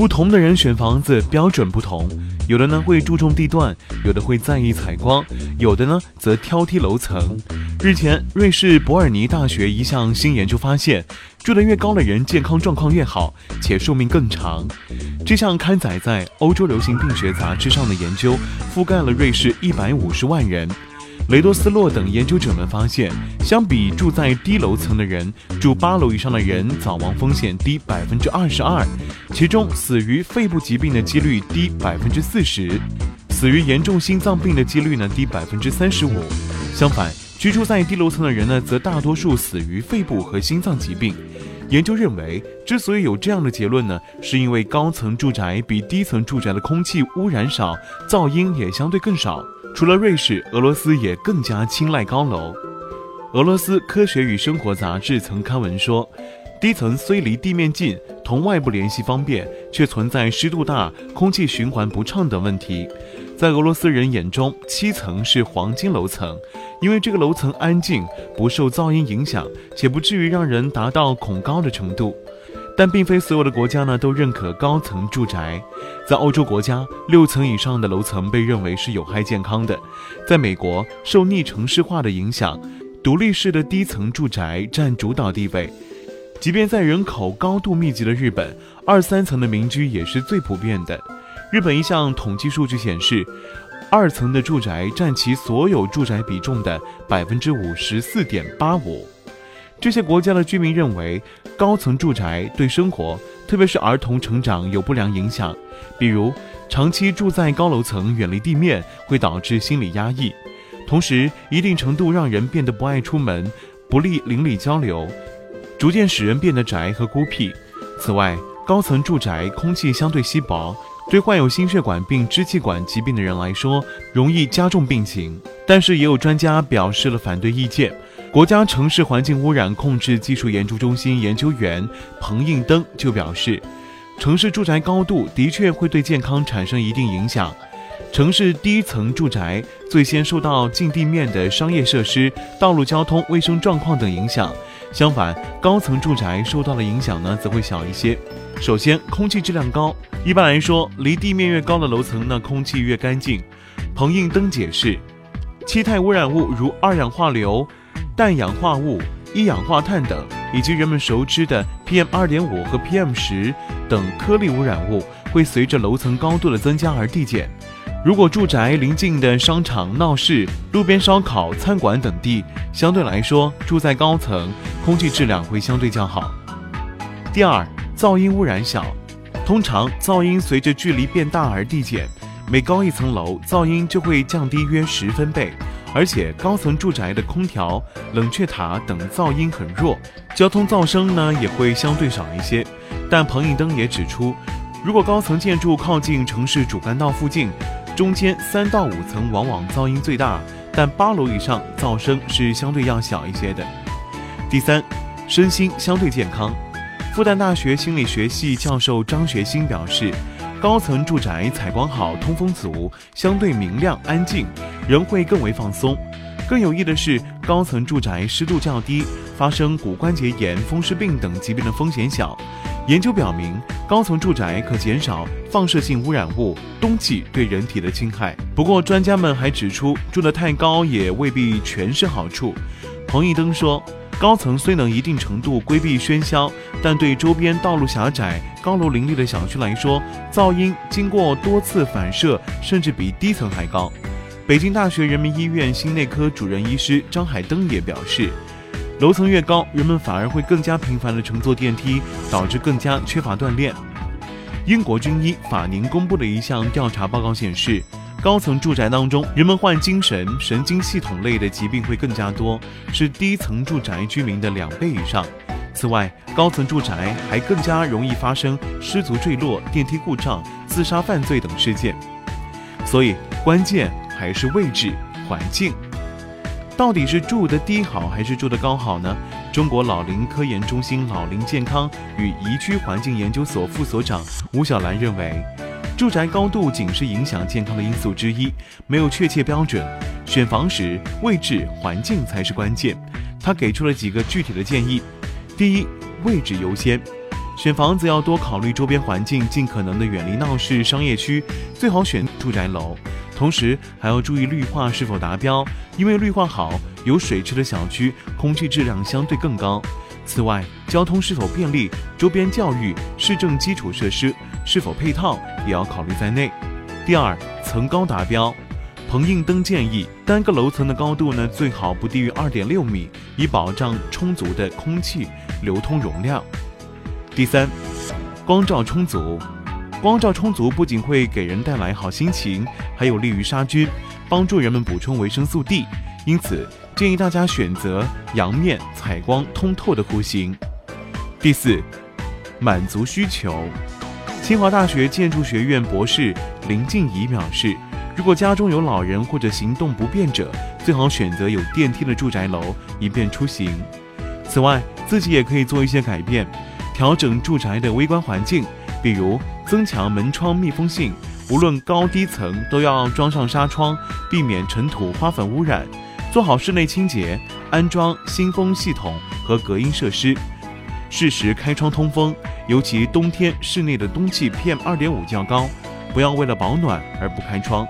不同的人选房子标准不同。有的呢会注重地段，有的会在意采光，有的呢则挑剔楼层。日前，瑞士伯尔尼大学一项新研究发现，住得越高的人健康状况越好，且寿命更长。这项刊载在《欧洲流行病学杂志》上的研究，覆盖了瑞士一百五十万人。雷多斯洛等研究者们发现，相比住在低楼层的人，住八楼以上的人早亡风险低百分之二十二，其中死于肺部疾病的几率低百分之四十，死于严重心脏病的几率呢低百分之三十五。相反，居住在低楼层的人呢，则大多数死于肺部和心脏疾病。研究认为，之所以有这样的结论呢，是因为高层住宅比低层住宅的空气污染少，噪音也相对更少。除了瑞士，俄罗斯也更加青睐高楼。俄罗斯科学与生活杂志曾刊文说，低层虽离地面近，同外部联系方便，却存在湿度大、空气循环不畅等问题。在俄罗斯人眼中，七层是黄金楼层，因为这个楼层安静，不受噪音影响，且不至于让人达到恐高的程度。但并非所有的国家呢都认可高层住宅，在欧洲国家，六层以上的楼层被认为是有害健康的。在美国，受逆城市化的影响，独立式的低层住宅占主导地位。即便在人口高度密集的日本，二三层的民居也是最普遍的。日本一项统计数据显示，二层的住宅占其所有住宅比重的百分之五十四点八五。这些国家的居民认为，高层住宅对生活，特别是儿童成长有不良影响。比如，长期住在高楼层，远离地面，会导致心理压抑，同时一定程度让人变得不爱出门，不利邻里交流，逐渐使人变得宅和孤僻。此外，高层住宅空气相对稀薄，对患有心血管病、支气管疾病的人来说，容易加重病情。但是，也有专家表示了反对意见。国家城市环境污染控制技术研究中心研究员彭应登就表示，城市住宅高度的确会对健康产生一定影响。城市低层住宅最先受到近地面的商业设施、道路交通、卫生状况等影响，相反，高层住宅受到的影响呢则会小一些。首先，空气质量高，一般来说，离地面越高的楼层呢，空气越干净。彭应登解释，气态污染物如二氧化硫。氮氧化物、一氧化碳等，以及人们熟知的 PM 二点五和 PM 十等颗粒污染物，会随着楼层高度的增加而递减。如果住宅临近的商场、闹市、路边烧烤、餐馆等地，相对来说住在高层，空气质量会相对较好。第二，噪音污染小，通常噪音随着距离变大而递减，每高一层楼，噪音就会降低约十分贝。而且高层住宅的空调、冷却塔等噪音很弱，交通噪声呢也会相对少一些。但彭应登也指出，如果高层建筑靠近城市主干道附近，中间三到五层往往噪音最大，但八楼以上噪声是相对要小一些的。第三，身心相对健康。复旦大学心理学系教授张学新表示。高层住宅采光好、通风足，相对明亮安静，人会更为放松。更有益的是，高层住宅湿度较低，发生骨关节炎、风湿病等疾病的风险小。研究表明，高层住宅可减少放射性污染物、冬季对人体的侵害。不过，专家们还指出，住得太高也未必全是好处。彭一登说。高层虽能一定程度规避喧嚣，但对周边道路狭窄、高楼林立的小区来说，噪音经过多次反射，甚至比低层还高。北京大学人民医院心内科主任医师张海登也表示，楼层越高，人们反而会更加频繁地乘坐电梯，导致更加缺乏锻炼。英国军医法宁公布的一项调查报告显示。高层住宅当中，人们患精神、神经系统类的疾病会更加多，是低层住宅居民的两倍以上。此外，高层住宅还更加容易发生失足坠落、电梯故障、自杀犯罪等事件。所以，关键还是位置环境。到底是住的低好还是住的高好呢？中国老龄科研中心老龄健康与宜居环境研究所副所长吴小兰认为，住宅高度仅是影响健康的因素之一，没有确切标准。选房时，位置环境才是关键。他给出了几个具体的建议：第一，位置优先，选房子要多考虑周边环境，尽可能的远离闹市、商业区，最好选住宅楼。同时还要注意绿化是否达标，因为绿化好、有水池的小区，空气质量相对更高。此外，交通是否便利，周边教育、市政基础设施是否配套，也要考虑在内。第二，层高达标。彭应登建议，单个楼层的高度呢，最好不低于二点六米，以保障充足的空气流通容量。第三，光照充足。光照充足不仅会给人带来好心情，还有利于杀菌，帮助人们补充维生素 D。因此，建议大家选择阳面、采光通透的户型。第四，满足需求。清华大学建筑学院博士林静怡表示，如果家中有老人或者行动不便者，最好选择有电梯的住宅楼，以便出行。此外，自己也可以做一些改变，调整住宅的微观环境，比如。增强门窗密封性，无论高低层都要装上纱窗，避免尘土、花粉污染。做好室内清洁，安装新风系统和隔音设施，适时开窗通风。尤其冬天室内的冬季 PM 二点五较高，不要为了保暖而不开窗。